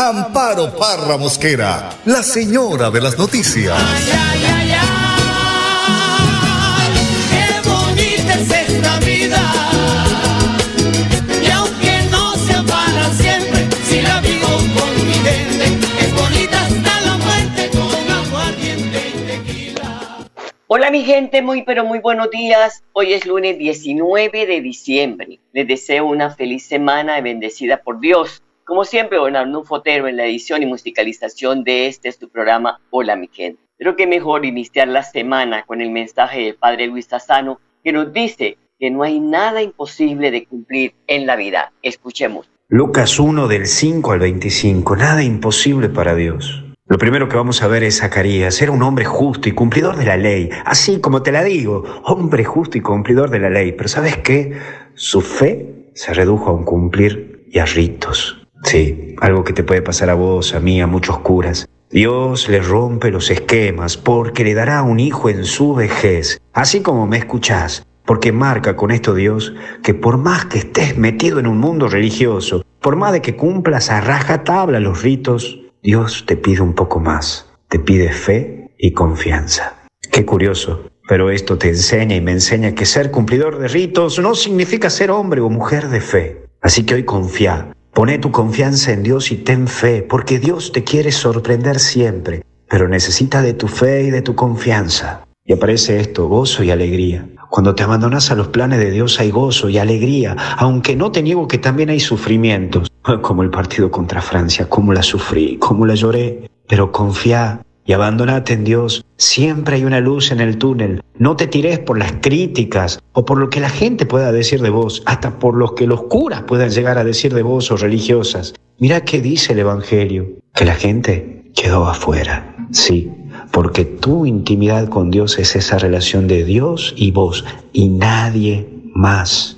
Amparo Parra Mosquera, la señora de las noticias. Ay, ay, ay, ay, qué bonita es esta vida. Y aunque no sea para siempre, si la vivo con mi gente, es bonita hasta la muerte con aguardiente y tequila. Hola mi gente, muy pero muy buenos días. Hoy es lunes 19 de diciembre. Les deseo una feliz semana bendecida por Dios. Como siempre, don Fotero en la edición y musicalización de este es tu programa Hola mi gente. Creo que mejor iniciar la semana con el mensaje del Padre Luis Sassano que nos dice que no hay nada imposible de cumplir en la vida. Escuchemos. Lucas 1 del 5 al 25, nada imposible para Dios. Lo primero que vamos a ver es Zacarías, era un hombre justo y cumplidor de la ley, así como te la digo, hombre justo y cumplidor de la ley, pero ¿sabes qué? Su fe se redujo a un cumplir y a ritos. Sí, algo que te puede pasar a vos, a mí, a muchos curas. Dios le rompe los esquemas porque le dará un hijo en su vejez, así como me escuchás, porque marca con esto Dios que por más que estés metido en un mundo religioso, por más de que cumplas a rajatabla los ritos, Dios te pide un poco más, te pide fe y confianza. Qué curioso, pero esto te enseña y me enseña que ser cumplidor de ritos no significa ser hombre o mujer de fe. Así que hoy confía, Pone tu confianza en Dios y ten fe, porque Dios te quiere sorprender siempre, pero necesita de tu fe y de tu confianza. Y aparece esto, gozo y alegría. Cuando te abandonas a los planes de Dios hay gozo y alegría, aunque no te niego que también hay sufrimientos, como el partido contra Francia, cómo la sufrí, cómo la lloré, pero confía y abandonate en Dios. Siempre hay una luz en el túnel. No te tires por las críticas o por lo que la gente pueda decir de vos, hasta por lo que los curas puedan llegar a decir de vos o religiosas. Mira qué dice el Evangelio, que la gente quedó afuera. Sí, porque tu intimidad con Dios es esa relación de Dios y vos y nadie más.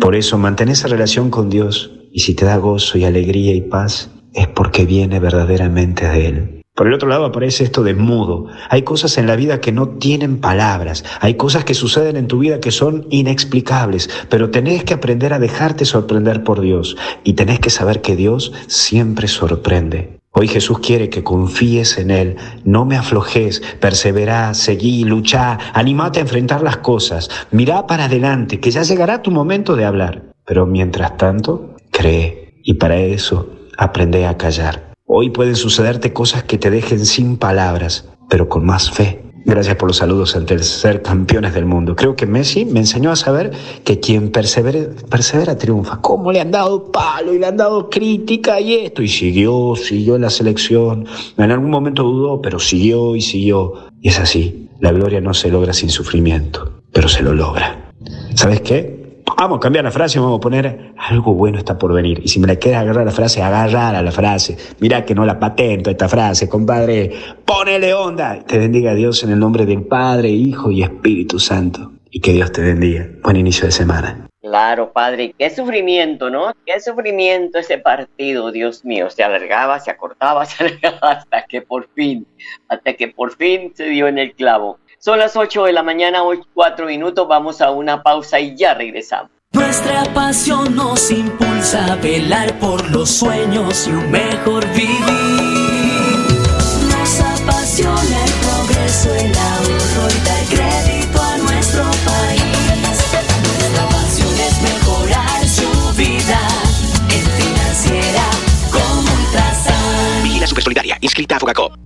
Por eso mantén esa relación con Dios y si te da gozo y alegría y paz, es porque viene verdaderamente de Él. Por el otro lado aparece esto de mudo. Hay cosas en la vida que no tienen palabras. Hay cosas que suceden en tu vida que son inexplicables. Pero tenés que aprender a dejarte sorprender por Dios. Y tenés que saber que Dios siempre sorprende. Hoy Jesús quiere que confíes en Él, no me aflojes, perseverá, seguí, luchá, animate a enfrentar las cosas, mirá para adelante, que ya llegará tu momento de hablar. Pero mientras tanto, cree, y para eso aprende a callar. Hoy pueden sucederte cosas que te dejen sin palabras, pero con más fe. Gracias por los saludos ante ser campeones del mundo. Creo que Messi me enseñó a saber que quien persevere, persevera triunfa. ¿Cómo le han dado palo y le han dado crítica y esto? Y siguió, siguió en la selección. En algún momento dudó, pero siguió y siguió. Y es así. La gloria no se logra sin sufrimiento, pero se lo logra. ¿Sabes qué? Vamos a cambiar la frase vamos a poner algo bueno está por venir. Y si me la quieres agarrar la frase, agarrar a la frase. Mira que no la patento esta frase, compadre. Ponele onda. Te bendiga Dios en el nombre del Padre, Hijo y Espíritu Santo. Y que Dios te bendiga. Buen inicio de semana. Claro, padre, qué sufrimiento, ¿no? Qué sufrimiento ese partido, Dios mío. Se alargaba, se acortaba, se alargaba hasta que por fin, hasta que por fin se dio en el clavo. Son las 8 de la mañana, hoy 4 minutos, vamos a una pausa y ya regresamos. Nuestra pasión nos impulsa a velar por los sueños y un mejor vivir. Nos apasiona el progreso, el ahorro y dar crédito a nuestro país. Nuestra pasión es mejorar su vida en financiera como Ultrasan. Vigila Super Solidaria, inscrita a Fogacop.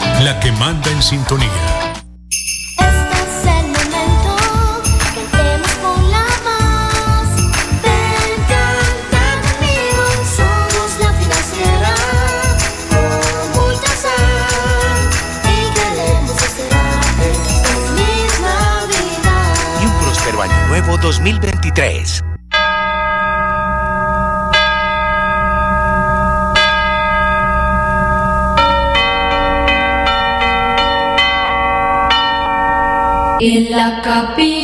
la que manda en sintonía. Nuevo 2023. En la capilla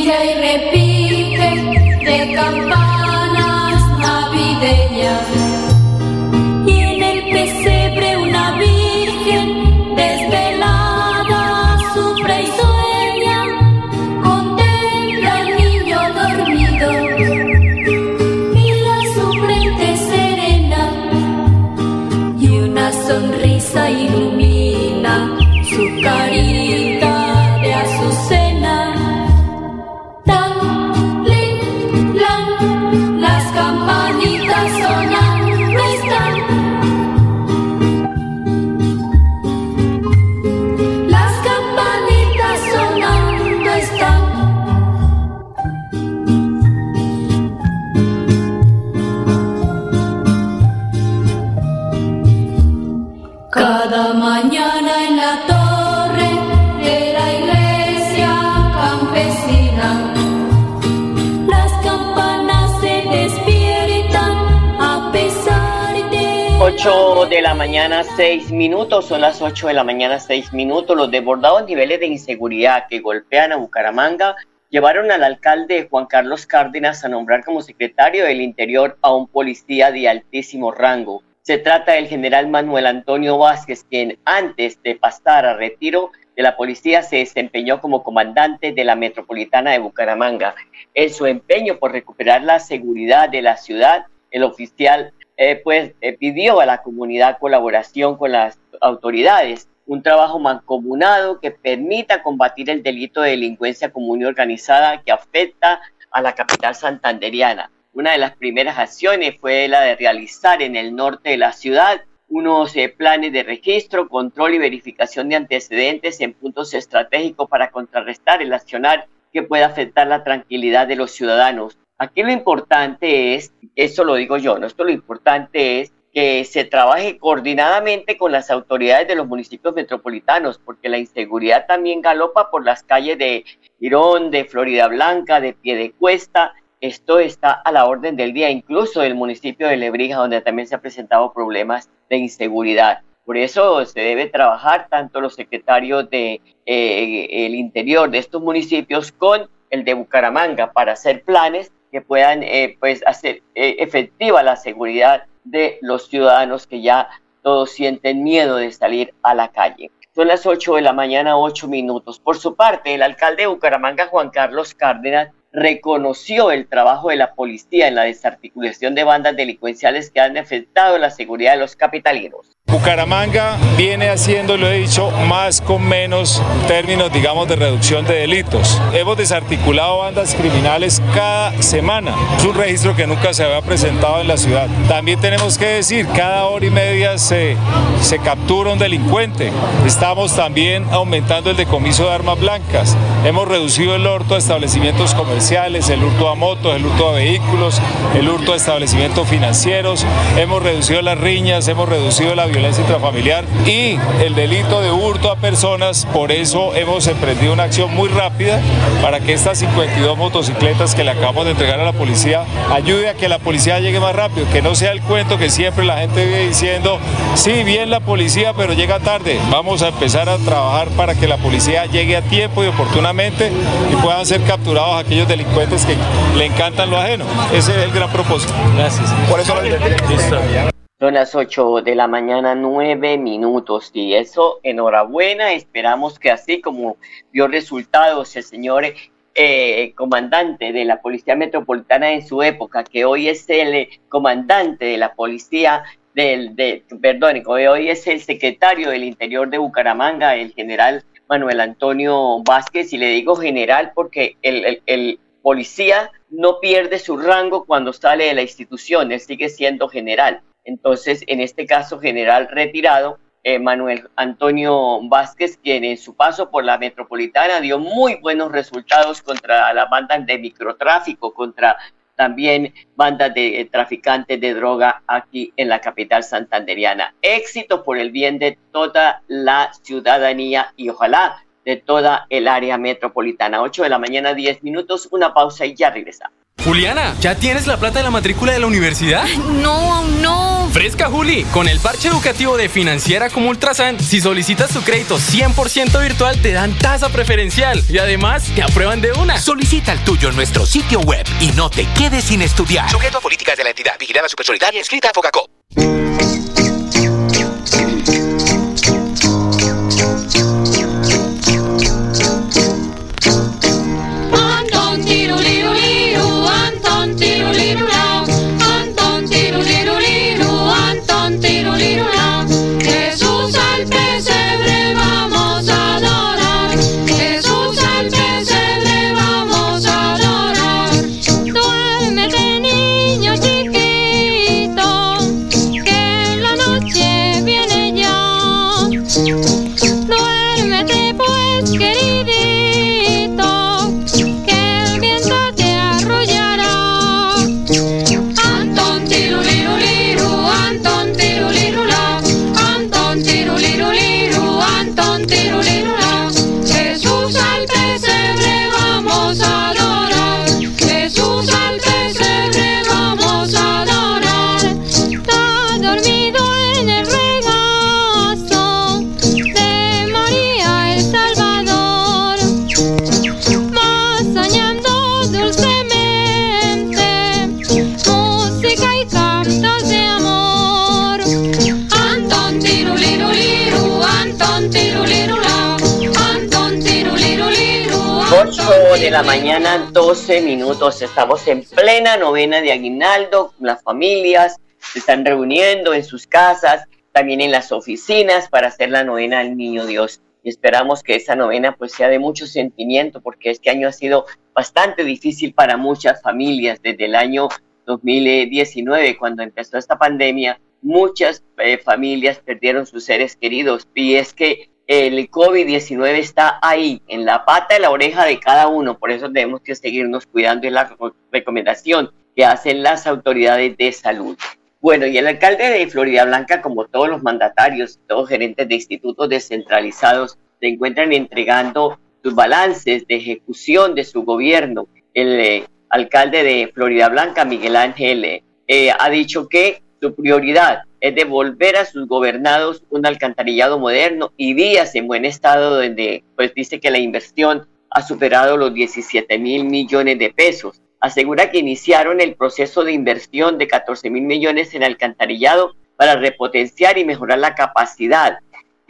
de la mañana, seis minutos, son las 8 de la mañana, seis minutos. Los desbordados niveles de inseguridad que golpean a Bucaramanga llevaron al alcalde Juan Carlos Cárdenas a nombrar como secretario del Interior a un policía de altísimo rango. Se trata del general Manuel Antonio Vázquez, quien antes de pasar a retiro de la policía se desempeñó como comandante de la metropolitana de Bucaramanga. En su empeño por recuperar la seguridad de la ciudad, el oficial eh, pues eh, pidió a la comunidad colaboración con las autoridades, un trabajo mancomunado que permita combatir el delito de delincuencia común y organizada que afecta a la capital santanderiana. Una de las primeras acciones fue la de realizar en el norte de la ciudad unos eh, planes de registro, control y verificación de antecedentes en puntos estratégicos para contrarrestar el accionar que pueda afectar la tranquilidad de los ciudadanos. Aquí lo importante es, eso lo digo yo, ¿no? Esto lo importante es que se trabaje coordinadamente con las autoridades de los municipios metropolitanos, porque la inseguridad también galopa por las calles de Irón, de Florida Blanca, de Piedecuesta. Esto está a la orden del día, incluso del municipio de Lebrija, donde también se han presentado problemas de inseguridad. Por eso se debe trabajar tanto los secretarios de eh, interior de estos municipios con el de Bucaramanga para hacer planes que puedan eh, pues hacer eh, efectiva la seguridad de los ciudadanos que ya todos sienten miedo de salir a la calle. Son las 8 de la mañana, 8 minutos. Por su parte, el alcalde de Bucaramanga, Juan Carlos Cárdenas, reconoció el trabajo de la policía en la desarticulación de bandas delincuenciales que han afectado la seguridad de los capitalinos. Bucaramanga viene haciendo, lo he dicho, más con menos términos, digamos, de reducción de delitos. Hemos desarticulado bandas criminales cada semana. Es un registro que nunca se había presentado en la ciudad. También tenemos que decir, cada hora y media se, se captura un delincuente. Estamos también aumentando el decomiso de armas blancas. Hemos reducido el hurto a establecimientos comerciales, el hurto a motos, el hurto a vehículos, el hurto a establecimientos financieros. Hemos reducido las riñas, hemos reducido la violencia violencia intrafamiliar y el delito de hurto a personas. Por eso hemos emprendido una acción muy rápida para que estas 52 motocicletas que le acabamos de entregar a la policía ayude a que la policía llegue más rápido, que no sea el cuento que siempre la gente vive diciendo, sí, bien la policía, pero llega tarde. Vamos a empezar a trabajar para que la policía llegue a tiempo y oportunamente y puedan ser capturados aquellos delincuentes que le encantan lo ajeno. Ese es el gran propósito. Gracias. Por eso lo son las 8 de la mañana, 9 minutos. Y eso, enhorabuena. Esperamos que así como dio resultados el señor eh, comandante de la Policía Metropolitana en su época, que hoy es el comandante de la Policía del, de, perdón, hoy es el secretario del Interior de Bucaramanga, el general Manuel Antonio Vázquez, y le digo general porque el, el policía no pierde su rango cuando sale de la institución, él sigue siendo general. Entonces, en este caso, general retirado, eh, Manuel Antonio Vázquez, quien en su paso por la metropolitana dio muy buenos resultados contra las bandas de microtráfico, contra también bandas de eh, traficantes de droga aquí en la capital santanderiana. Éxito por el bien de toda la ciudadanía y ojalá de toda el área metropolitana. 8 de la mañana, 10 minutos, una pausa y ya regresamos. Juliana, ¿ya tienes la plata de la matrícula de la universidad? No, no. Fresca, Juli. Con el parche educativo de Financiera como Ultrasan, si solicitas tu crédito 100% virtual, te dan tasa preferencial y además te aprueban de una. Solicita el tuyo en nuestro sitio web y no te quedes sin estudiar. Sujeto a políticas de la entidad. Vigilada Supersolidaria, escrita a Focacop. De la mañana, 12 minutos. Estamos en plena novena de aguinaldo. Las familias se están reuniendo en sus casas, también en las oficinas para hacer la novena al Niño Dios. Y esperamos que esa novena pues sea de mucho sentimiento porque este año ha sido bastante difícil para muchas familias. Desde el año 2019, cuando empezó esta pandemia, muchas eh, familias perdieron sus seres queridos. Y es que el COVID-19 está ahí, en la pata de la oreja de cada uno, por eso tenemos que seguirnos cuidando y la recomendación que hacen las autoridades de salud. Bueno, y el alcalde de Florida Blanca, como todos los mandatarios, todos gerentes de institutos descentralizados, se encuentran entregando sus balances de ejecución de su gobierno. El eh, alcalde de Florida Blanca, Miguel Ángel, eh, ha dicho que su prioridad es devolver a sus gobernados un alcantarillado moderno y vías en buen estado donde pues dice que la inversión ha superado los 17 mil millones de pesos. Asegura que iniciaron el proceso de inversión de 14 mil millones en alcantarillado para repotenciar y mejorar la capacidad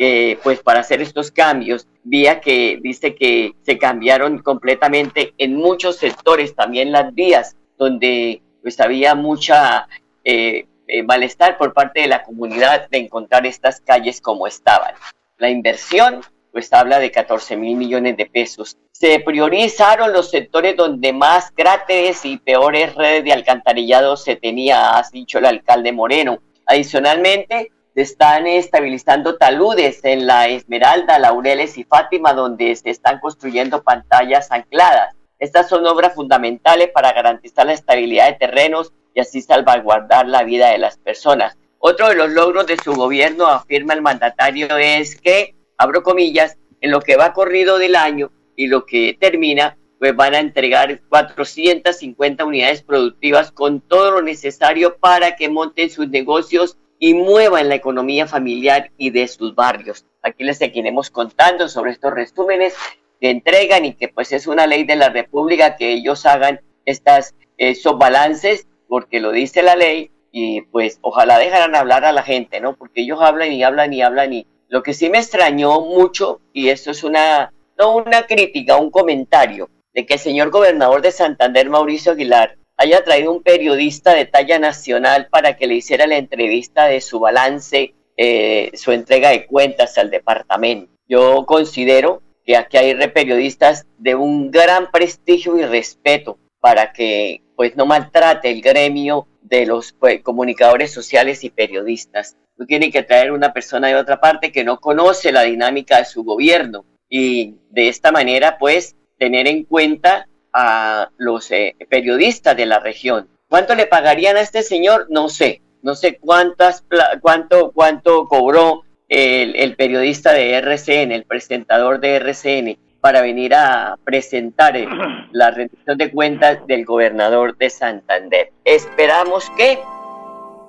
eh, pues para hacer estos cambios, vía que dice que se cambiaron completamente en muchos sectores, también las vías, donde pues había mucha eh, eh, malestar por parte de la comunidad de encontrar estas calles como estaban. La inversión, pues habla de 14 mil millones de pesos. Se priorizaron los sectores donde más cráteres y peores redes de alcantarillado se tenía, ha dicho el alcalde Moreno. Adicionalmente, se están estabilizando taludes en la Esmeralda, Laureles y Fátima, donde se están construyendo pantallas ancladas. Estas son obras fundamentales para garantizar la estabilidad de terrenos y así salvaguardar la vida de las personas. Otro de los logros de su gobierno, afirma el mandatario, es que, abro comillas, en lo que va corrido del año y lo que termina, pues van a entregar 450 unidades productivas con todo lo necesario para que monten sus negocios y muevan la economía familiar y de sus barrios. Aquí les seguiremos contando sobre estos resúmenes que entregan y que pues es una ley de la República que ellos hagan estas, esos balances porque lo dice la ley y pues ojalá dejaran hablar a la gente, ¿no? Porque ellos hablan y hablan y hablan y lo que sí me extrañó mucho, y esto es una, no una crítica, un comentario, de que el señor gobernador de Santander, Mauricio Aguilar, haya traído un periodista de talla nacional para que le hiciera la entrevista de su balance, eh, su entrega de cuentas al departamento. Yo considero que aquí hay periodistas de un gran prestigio y respeto para que pues no maltrate el gremio de los pues, comunicadores sociales y periodistas. No tiene que traer una persona de otra parte que no conoce la dinámica de su gobierno y de esta manera pues tener en cuenta a los eh, periodistas de la región. ¿Cuánto le pagarían a este señor? No sé. No sé cuántas, cuánto, cuánto cobró el, el periodista de RCN, el presentador de RCN, para venir a presentar la rendición de cuentas del gobernador de Santander. Esperamos que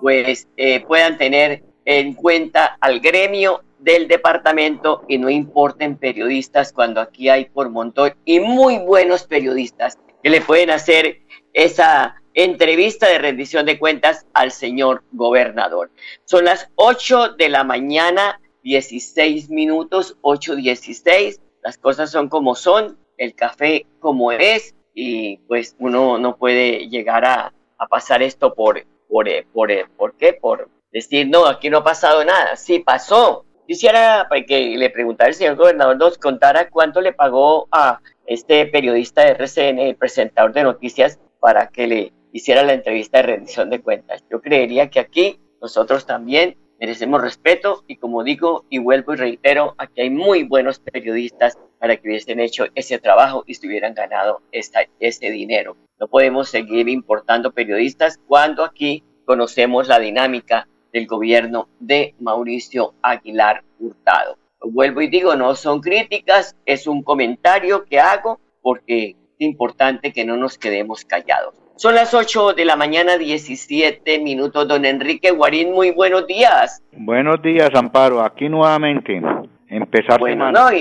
pues eh, puedan tener en cuenta al gremio del departamento y no importen periodistas cuando aquí hay por montón y muy buenos periodistas que le pueden hacer esa entrevista de rendición de cuentas al señor gobernador. Son las 8 de la mañana, 16 minutos, 8.16. Las cosas son como son, el café como es y pues uno no puede llegar a, pasar esto por, por, por, por, qué, por decir, no, aquí no ha pasado nada. Sí pasó, Quisiera pues, que le preguntara al señor gobernador, nos contara cuánto le pagó a este periodista de RCN, presentador de noticias, para que le hiciera la entrevista de rendición de cuentas. Yo creería que aquí nosotros también merecemos respeto y como digo y vuelvo y reitero, aquí hay muy buenos periodistas para que hubiesen hecho ese trabajo y estuvieran ganado esta, ese dinero. No podemos seguir importando periodistas cuando aquí conocemos la dinámica del gobierno de Mauricio Aguilar Hurtado. Vuelvo y digo, no son críticas, es un comentario que hago porque es importante que no nos quedemos callados. Son las 8 de la mañana, 17 minutos. Don Enrique Guarín, muy buenos días. Buenos días, Amparo. Aquí nuevamente. Empezar bueno, semana. No,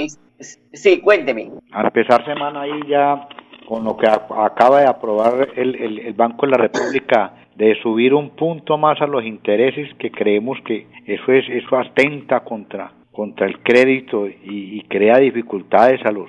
sí, cuénteme. A empezar semana ahí ya con lo que acaba de aprobar el, el, el Banco de la República de subir un punto más a los intereses que creemos que eso es eso atenta contra contra el crédito y, crea dificultades a los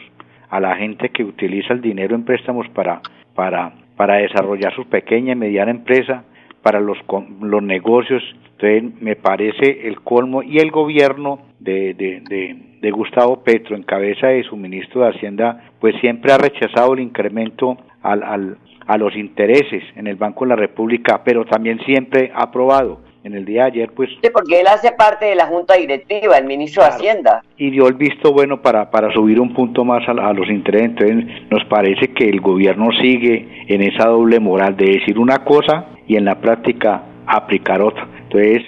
a la gente que utiliza el dinero en préstamos para para para desarrollar su pequeña y mediana empresa para los los negocios entonces me parece el colmo y el gobierno de, de, de, de Gustavo Petro en cabeza de su ministro de Hacienda pues siempre ha rechazado el incremento al, al, a los intereses en el Banco de la República, pero también siempre ha aprobado. En el día de ayer, pues... Sí, porque él hace parte de la Junta Directiva, el ministro de Hacienda. Y dio el visto bueno para, para subir un punto más a, a, los intereses. Entonces, nos parece que el gobierno sigue en esa doble moral de decir una cosa y en la práctica aplicar otra. Entonces,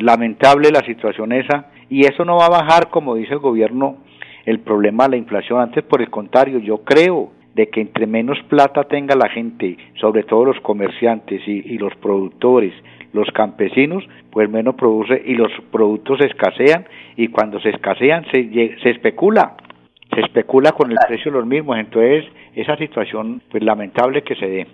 lamentable la situación esa. Y eso no va a bajar, como dice el gobierno, el problema de la inflación. Antes, por el contrario, yo creo de que entre menos plata tenga la gente, sobre todo los comerciantes y, los productores, los campesinos, pues menos produce y los productos se escasean y cuando se escasean se, se especula, se especula con el precio de los mismos, entonces esa situación pues lamentable que se dé.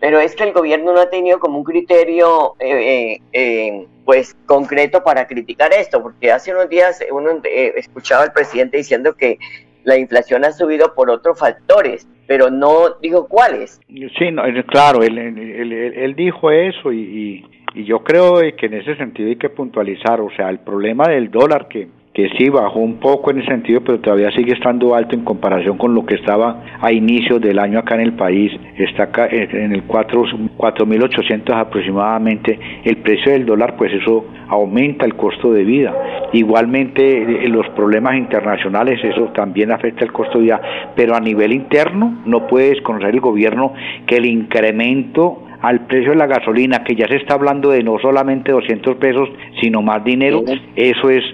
Pero es que el gobierno no ha tenido como un criterio eh, eh, eh pues concreto para criticar esto, porque hace unos días uno eh, escuchaba al presidente diciendo que la inflación ha subido por otros factores, pero no dijo cuáles. Sí, no, claro, él, él, él, dijo eso y, y, yo creo que en ese sentido hay que puntualizar, o sea, el problema del dólar que que sí bajó un poco en ese sentido, pero todavía sigue estando alto en comparación con lo que estaba a inicios del año acá en el país. Está acá en el 4.800 aproximadamente. El precio del dólar, pues eso aumenta el costo de vida. Igualmente, los problemas internacionales, eso también afecta el costo de vida. Pero a nivel interno, no puede desconocer el gobierno que el incremento al precio de la gasolina, que ya se está hablando de no solamente 200 pesos, sino más dinero, eso es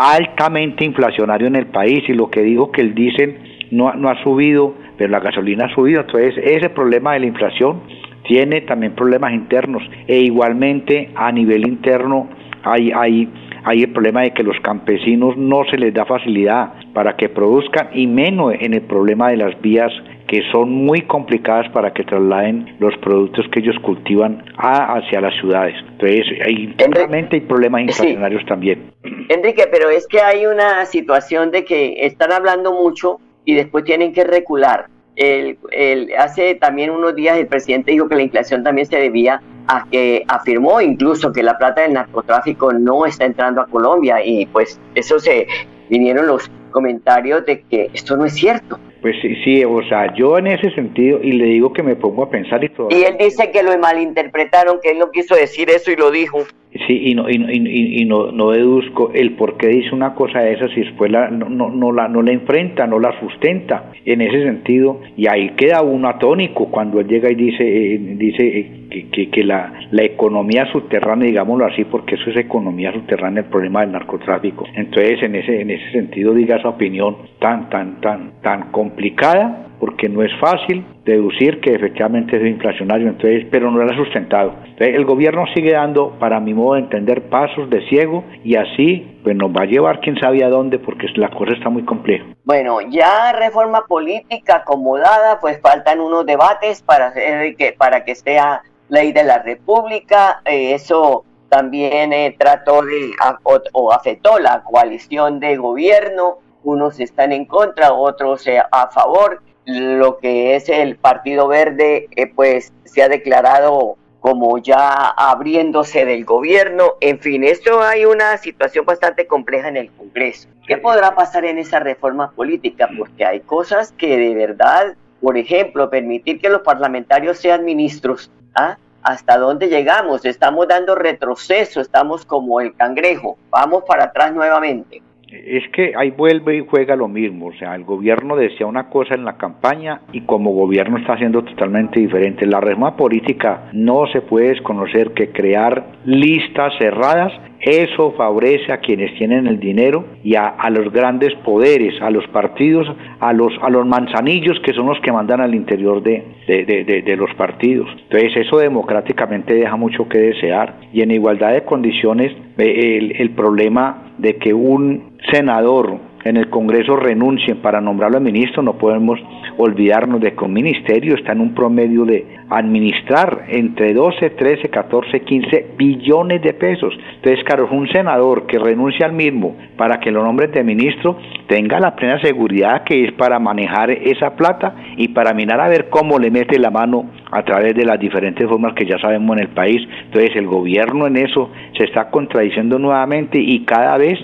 altamente inflacionario en el país y lo que digo que el diésel no, no ha subido, pero la gasolina ha subido. Entonces, ese problema de la inflación tiene también problemas internos e igualmente a nivel interno hay, hay, hay el problema de que los campesinos no se les da facilidad para que produzcan y menos en el problema de las vías que son muy complicadas para que trasladen los productos que ellos cultivan hacia las ciudades. Entonces, hay, realmente hay problemas inflacionarios también. Enrique, pero es que hay una situación de que están hablando mucho y después tienen que recular. El, el, hace también unos días el presidente dijo que la inflación también se debía a que afirmó incluso que la plata del narcotráfico no está entrando a Colombia y pues eso se vinieron los comentarios de que esto no es cierto. Pues sí, sí, o sea, yo en ese sentido, y le digo que me pongo a pensar y todo. Y él dice que lo malinterpretaron, que él no quiso decir eso y lo dijo. Sí, y no, y, y, y no, no deduzco el por qué dice una cosa de esas y después la, no, no, no, la, no la enfrenta, no la sustenta en ese sentido. Y ahí queda uno atónico cuando él llega y dice, eh, dice eh, que, que, que, la, la economía subterránea, digámoslo así, porque eso es economía subterránea, el problema del narcotráfico. Entonces, en ese, en ese sentido, diga esa opinión tan, tan, tan, tan complicada, porque no es fácil deducir que efectivamente es inflacionario, entonces, pero no era sustentado. Entonces, el gobierno sigue dando, para mi modo de entender, pasos de ciego y así pues nos va a llevar quién sabe a dónde porque la cosa está muy compleja. Bueno, ya reforma política acomodada, pues faltan unos debates para hacer que para que sea ley de la República, eh, eso también eh, trató de o, o afectó la coalición de gobierno, unos están en contra, otros eh, a favor lo que es el Partido Verde, eh, pues se ha declarado como ya abriéndose del gobierno. En fin, esto hay una situación bastante compleja en el Congreso. ¿Qué podrá pasar en esa reforma política? Porque hay cosas que de verdad, por ejemplo, permitir que los parlamentarios sean ministros. ¿ah? ¿Hasta dónde llegamos? Estamos dando retroceso, estamos como el cangrejo. Vamos para atrás nuevamente es que ahí vuelve y juega lo mismo, o sea, el gobierno decía una cosa en la campaña y como gobierno está haciendo totalmente diferente. La reforma política no se puede desconocer que crear listas cerradas, eso favorece a quienes tienen el dinero y a, a los grandes poderes, a los partidos, a los, a los manzanillos que son los que mandan al interior de, de, de, de los partidos. Entonces eso democráticamente deja mucho que desear y en igualdad de condiciones el, el problema de que un senador en el Congreso renuncien para nombrarlo a ministro, no podemos olvidarnos de que un ministerio está en un promedio de administrar entre 12, 13, 14, 15 billones de pesos. Entonces, claro, un senador que renuncia al mismo para que lo nombren de ministro tenga la plena seguridad que es para manejar esa plata y para mirar a ver cómo le mete la mano a través de las diferentes formas que ya sabemos en el país. Entonces, el gobierno en eso se está contradiciendo nuevamente y cada vez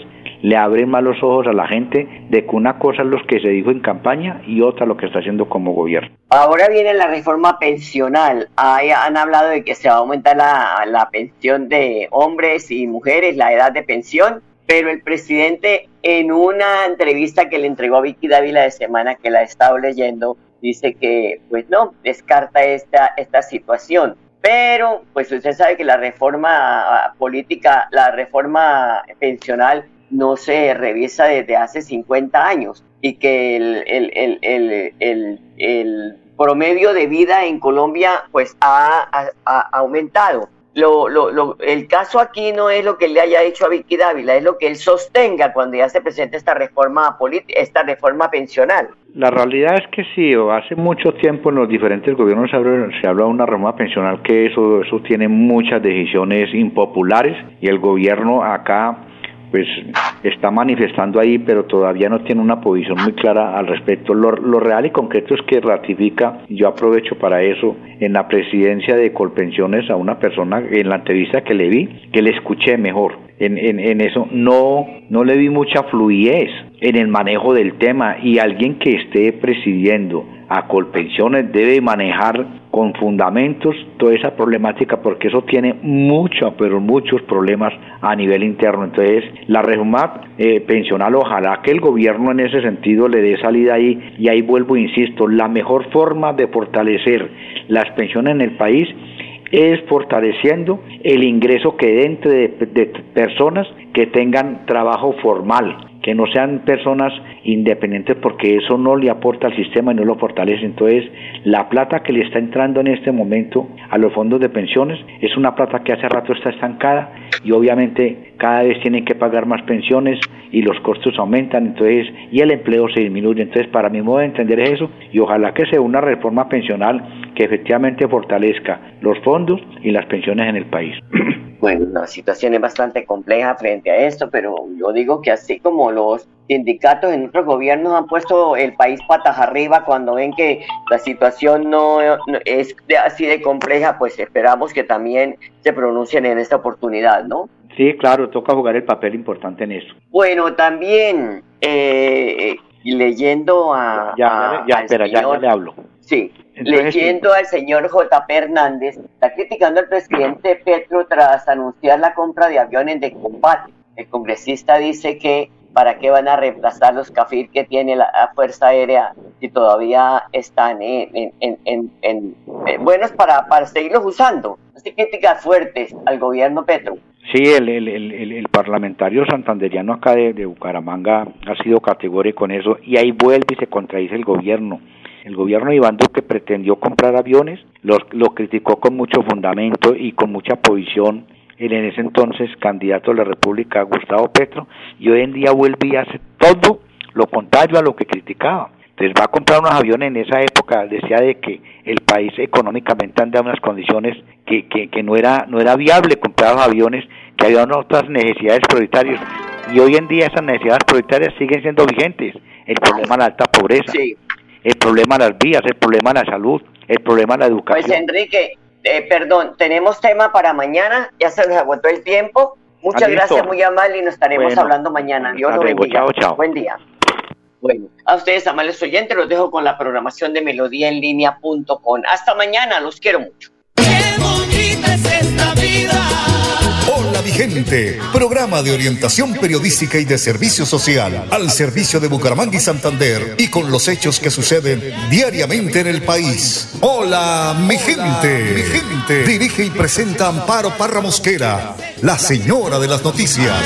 le abren más los ojos a la gente de que una cosa es lo que se dijo en campaña y otra lo que está haciendo como gobierno. Ahora viene la reforma pensional. Ahí han hablado de que se va a aumentar la, la pensión de hombres y mujeres, la edad de pensión, pero el presidente en una entrevista que le entregó a Vicky Dávila de semana que la he estado leyendo, dice que pues no, descarta esta, esta situación. Pero pues usted sabe que la reforma política, la reforma pensional no se revisa desde hace 50 años y que el, el, el, el promedio de vida en Colombia pues ha, aumentado. Lo, lo, lo, el caso aquí no es lo que le haya dicho a Vicky Dávila, es lo que él sostenga cuando ya se presenta esta reforma esta reforma pensional. La realidad es que sí, hace mucho tiempo en los diferentes gobiernos se habla de una reforma pensional que eso, eso tiene muchas decisiones impopulares y el gobierno acá pues está manifestando ahí, pero todavía no tiene una posición muy clara al respecto. Lo, lo, real y concreto es que ratifica, yo aprovecho para eso, en la presidencia de Colpensiones a una persona, en la entrevista que le vi, que le escuché mejor. En, en, eso no, no le vi mucha fluidez en el manejo del tema y alguien que esté presidiendo a Colpensiones debe manejar con fundamentos toda esa problemática porque eso tiene mucho, pero muchos problemas a nivel interno. Entonces, la reforma eh, pensional, ojalá que el gobierno en ese sentido le dé salida ahí y ahí vuelvo, insisto, la mejor forma de fortalecer las pensiones en el país es fortaleciendo el ingreso que entre de, de personas que tengan trabajo formal, que no sean personas independientes porque eso no le aporta al sistema y no lo fortalece. Entonces, la plata que le está entrando en este momento a los fondos de pensiones es una plata que hace rato está estancada y obviamente cada vez tienen que pagar más pensiones y los costos aumentan, entonces, y el empleo se disminuye. Entonces, para mi modo de entender es eso y ojalá que sea una reforma pensional que efectivamente fortalezca los fondos y las pensiones en el país. Bueno, la situación es bastante compleja frente a esto, pero yo digo que así como los sindicatos en otros gobiernos han puesto el país patas arriba cuando ven que la situación no, no es así de compleja, pues esperamos que también se pronuncien en esta oportunidad, ¿no? Sí, claro, toca jugar el papel importante en eso. Bueno, también eh, leyendo a... Ya, ya, espera, ya, le hablo. Sí, leyendo al señor JP Hernández, está criticando al presidente Petro tras anunciar la compra de aviones de combate. El congresista dice que para qué van a reemplazar los CAFIR que tiene la Fuerza Aérea si todavía están en, buenos para, para seguirlos usando. Así críticas fuertes al gobierno Petro. Sí, el, el, el, el, parlamentario santanderiano acá de, Bucaramanga ha sido categórico con eso y ahí vuelve y se contradice el gobierno. El gobierno de Iván Duque pretendió comprar aviones, lo, lo criticó con mucho fundamento y con mucha posición el en ese entonces candidato de la República, Gustavo Petro, y hoy en día vuelve y hace todo lo contrario a lo que criticaba. Entonces va a comprar unos aviones en esa época, decía de que el país económicamente anda en unas condiciones que, que, que no, era, no era viable comprar los aviones, que había otras necesidades prioritarias. Y hoy en día esas necesidades prioritarias siguen siendo vigentes. El problema de la alta pobreza, el problema de las vías, el problema de la salud, el problema de la educación. Pues Enrique, eh, perdón, tenemos tema para mañana, ya se nos agotó el tiempo. Muchas gracias, muy amable, y nos estaremos hablando mañana. Dios lo bendiga. Chao, chao. Buen día. Bueno, a ustedes, amables oyentes, los dejo con la programación de melodíaenlínea.com. Hasta mañana, los quiero mucho. Qué bonita es esta vida. Hola Vigente, programa de orientación periodística y de servicio social al servicio de Bucaramanga y Santander y con los hechos que suceden diariamente en el país. Hola mi gente, mi gente. Dirige y presenta Amparo Parra Mosquera, la señora de las noticias.